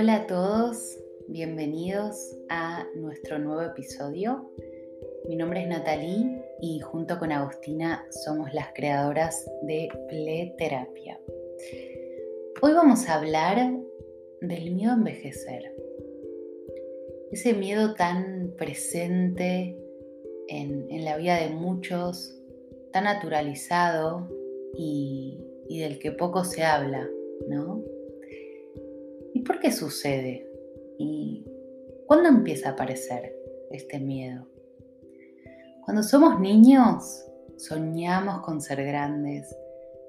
Hola a todos, bienvenidos a nuestro nuevo episodio. Mi nombre es Natalie y junto con Agustina somos las creadoras de Pleterapia. Hoy vamos a hablar del miedo a envejecer. Ese miedo tan presente en, la vida de muchos, tan naturalizado y, y del que poco se habla, ¿no? ¿Y por qué sucede? ¿Y cuándo empieza a aparecer este miedo? Cuando somos niños, soñamos con ser grandes,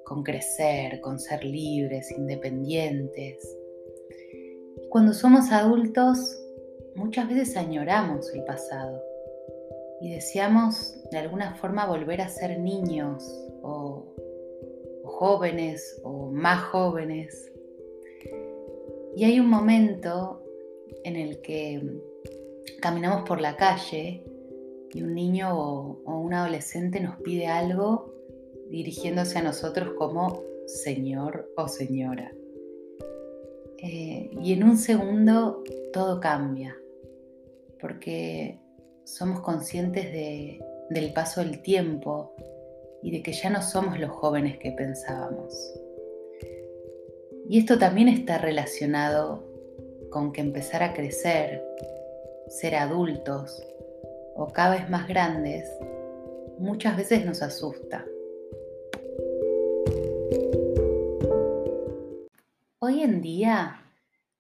con crecer, con ser libres, independientes. Cuando somos adultos, muchas veces añoramos el pasado y deseamos de alguna forma volver a ser niños o jóvenes o más jóvenes y hay un momento en el que caminamos por la calle y un niño o, un adolescente nos pide algo dirigiéndose a nosotros como señor o señora. Eh, y en un segundo todo cambia, porque somos conscientes del paso del tiempo y de que ya no somos los jóvenes que pensábamos. Y esto también está relacionado con que empezar a crecer, ser adultos o cada vez más grandes, muchas veces nos asusta. Hoy en día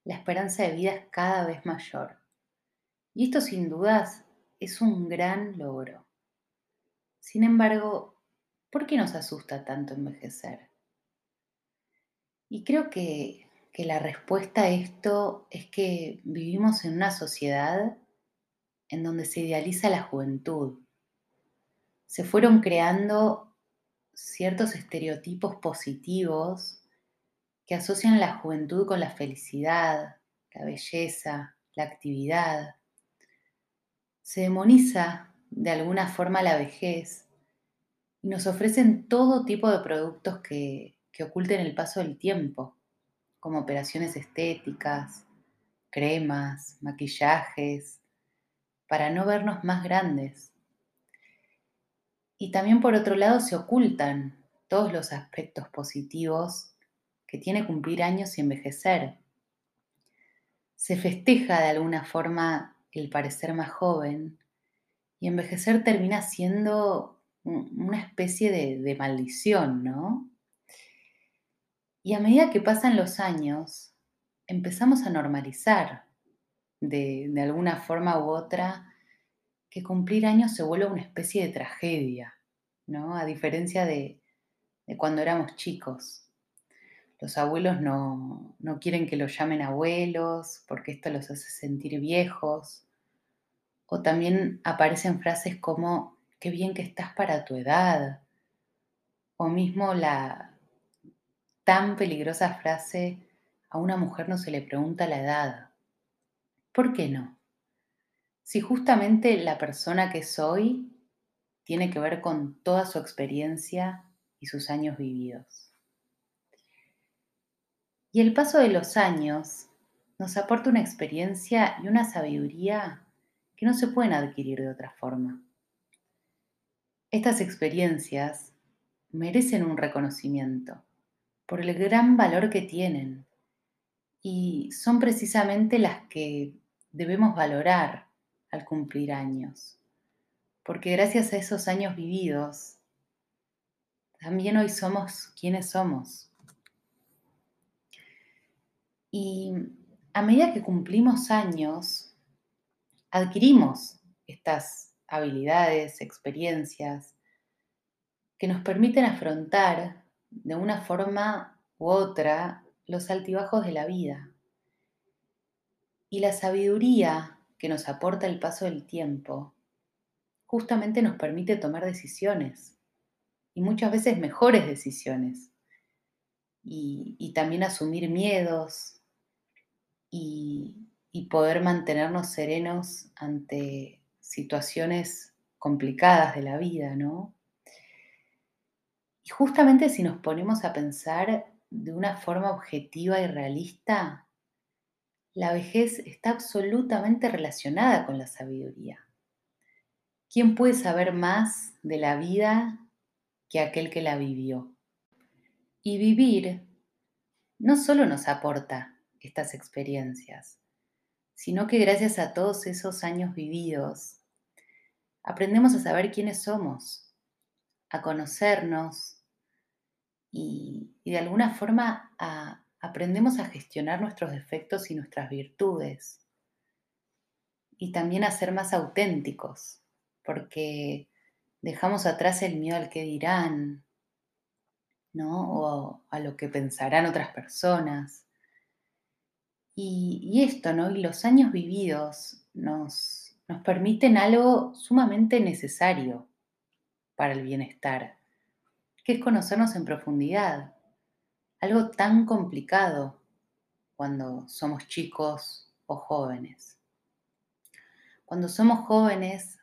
la esperanza de vida es cada vez mayor y esto sin dudas es un gran logro. Sin embargo, ¿por qué nos asusta tanto envejecer? Y creo que, la respuesta a esto es que vivimos en una sociedad en donde se idealiza la juventud. Se fueron creando ciertos estereotipos positivos que asocian la juventud con la felicidad, la belleza, la actividad. Se demoniza de alguna forma la vejez y nos ofrecen todo tipo de productos que, que oculten el paso del tiempo, como operaciones estéticas, cremas, maquillajes, para no vernos más grandes. Y también por otro lado se ocultan todos los aspectos positivos que tiene cumplir años y envejecer. Se festeja de alguna forma el parecer más joven y envejecer termina siendo una especie de, de maldición, ¿no? Y a medida que pasan los años, empezamos a normalizar de, alguna forma u otra que cumplir años se vuelve una especie de tragedia, ¿no? A diferencia de, cuando éramos chicos. Los abuelos no, no, quieren que los llamen abuelos porque esto los hace sentir viejos. O también aparecen frases como, qué bien que estás para tu edad. O mismo la, tan peligrosa frase, a una mujer no se le pregunta la edad. ¿Por qué no? Si justamente la persona que soy tiene que ver con toda su experiencia y sus años vividos. Y el paso de los años nos aporta una experiencia y una sabiduría que no se pueden adquirir de otra forma. Estas experiencias merecen un reconocimiento por el gran valor que tienen y son precisamente las que debemos valorar al cumplir años, porque gracias a esos años vividos, también hoy somos quienes somos. Y a medida que cumplimos años, adquirimos estas habilidades, experiencias que nos permiten afrontar de una forma u otra los altibajos de la vida. Y la sabiduría que nos aporta el paso del tiempo justamente nos permite tomar decisiones y muchas veces mejores decisiones y, también asumir miedos y, y poder mantenernos serenos ante situaciones complicadas de la vida, ¿no? Y justamente si nos ponemos a pensar de una forma objetiva y realista, la vejez está absolutamente relacionada con la sabiduría. ¿Quién puede saber más de la vida que aquel que la vivió? Y vivir no solo nos aporta estas experiencias, sino que gracias a todos esos años vividos, aprendemos a saber quiénes somos, a conocernos y, de alguna forma aprendemos a gestionar nuestros defectos y nuestras virtudes. Y también a ser más auténticos, porque dejamos atrás el miedo al que dirán, ¿no? O a lo que pensarán otras personas. Y, esto, ¿no? Y los años vividos nos, nos permiten algo sumamente necesario para el bienestar, que es conocernos en profundidad. Algo tan complicado cuando somos chicos o jóvenes. Cuando somos jóvenes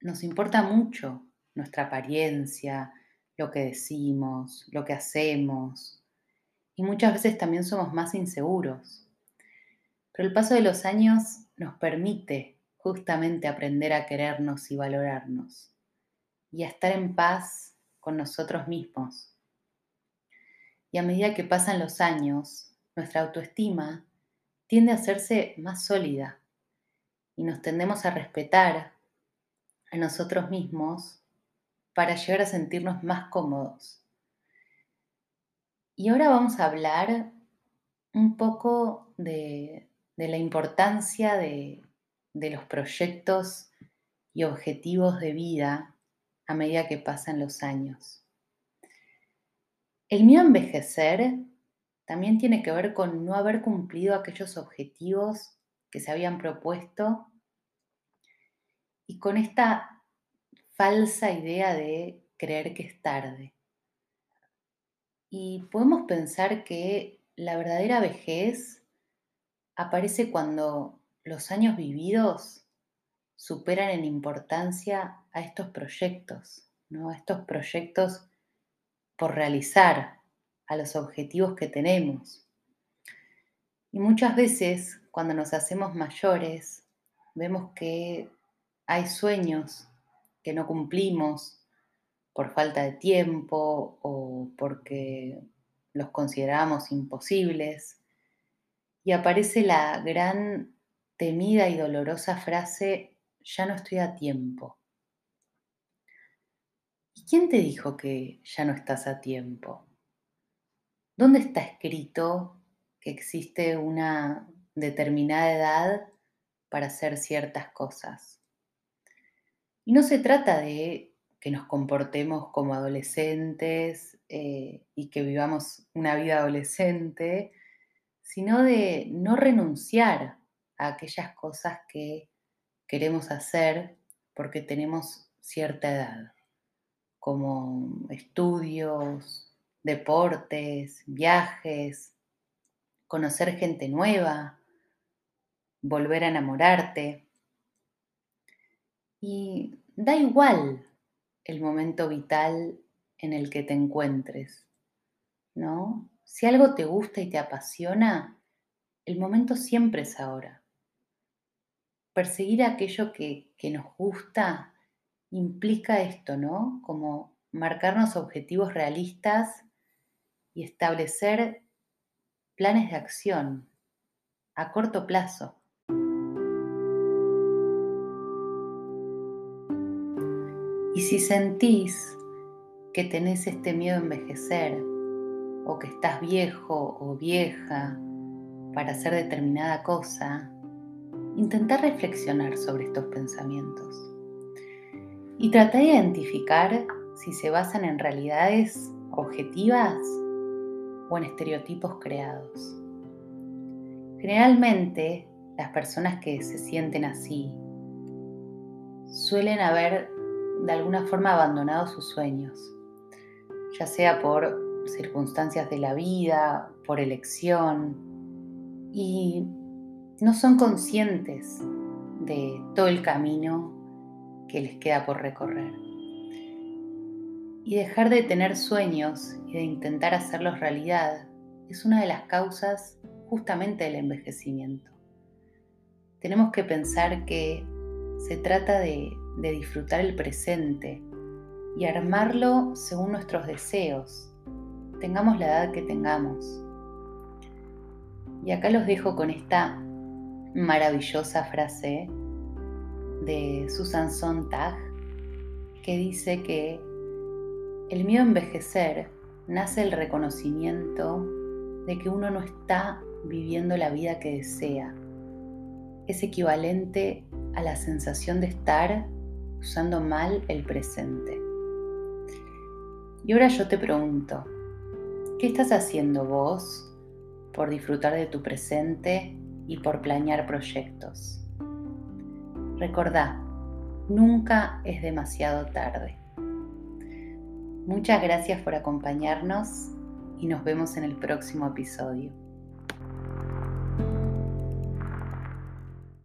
nos importa mucho nuestra apariencia, lo que decimos, lo que hacemos, y muchas veces también somos más inseguros. Pero el paso de los años nos permite justamente aprender a querernos y valorarnos y a estar en paz con nosotros mismos. Y a medida que pasan los años, nuestra autoestima tiende a hacerse más sólida y nos tendemos a respetar a nosotros mismos para llegar a sentirnos más cómodos y ahora vamos a hablar un poco de, la importancia de, de los proyectos y objetivos de vida a medida que pasan los años. El a envejecer también tiene que ver con no haber cumplido aquellos objetivos que se habían propuesto y con esta falsa idea de creer que es tarde. Y podemos pensar que la verdadera vejez aparece cuando los años vividos superan en importancia a estos proyectos, ¿no? a estos proyectos por realizar, a los objetivos que tenemos. Y muchas veces cuando nos hacemos mayores, vemos que hay sueños que no cumplimos, por falta de tiempo o porque los consideramos imposibles. Y aparece la gran temida y dolorosa frase, ya no estoy a tiempo. ¿Y quién te dijo que ya no estás a tiempo? ¿Dónde está escrito que existe una determinada edad para hacer ciertas cosas? Y no se trata de que nos comportemos como adolescentes eh, y que vivamos una vida adolescente, sino de no renunciar a aquellas cosas que queremos hacer porque tenemos cierta edad, como estudios, deportes, viajes, conocer gente nueva, volver a enamorarte. Y da igual el momento vital en el que te encuentres, ¿no? Si algo te gusta y te apasiona, el momento siempre es ahora. Perseguir aquello que, nos gusta implica esto, ¿no? Como marcarnos objetivos realistas y establecer planes de acción a corto plazo. Y si sentís que tenés este miedo a envejecer, o que estás viejo o vieja para hacer determinada cosa, intenta reflexionar sobre estos pensamientos. Y trata de identificar si se basan en realidades objetivas o en estereotipos creados. Generalmente, las personas que se sienten así suelen haber de alguna forma abandonado sus sueños, ya sea por circunstancias de la vida, por elección, y no son conscientes de todo el camino que les queda por recorrer. Y dejar de tener sueños y de intentar hacerlos realidad es una de las causas justamente del envejecimiento. Tenemos que pensar que se trata de, disfrutar el presente y armarlo según nuestros deseos, tengamos la edad que tengamos. Y acá los dejo con esta maravillosa frase de Susan Sontag que dice que el miedo a envejecer nace el reconocimiento de que uno no está viviendo la vida que desea. Es equivalente a la sensación de estar usando mal el presente. Y ahora yo te pregunto, ¿qué estás haciendo vos por disfrutar de tu presente y por planear proyectos? Recordá, nunca es demasiado tarde. Muchas gracias por acompañarnos y nos vemos en el próximo episodio.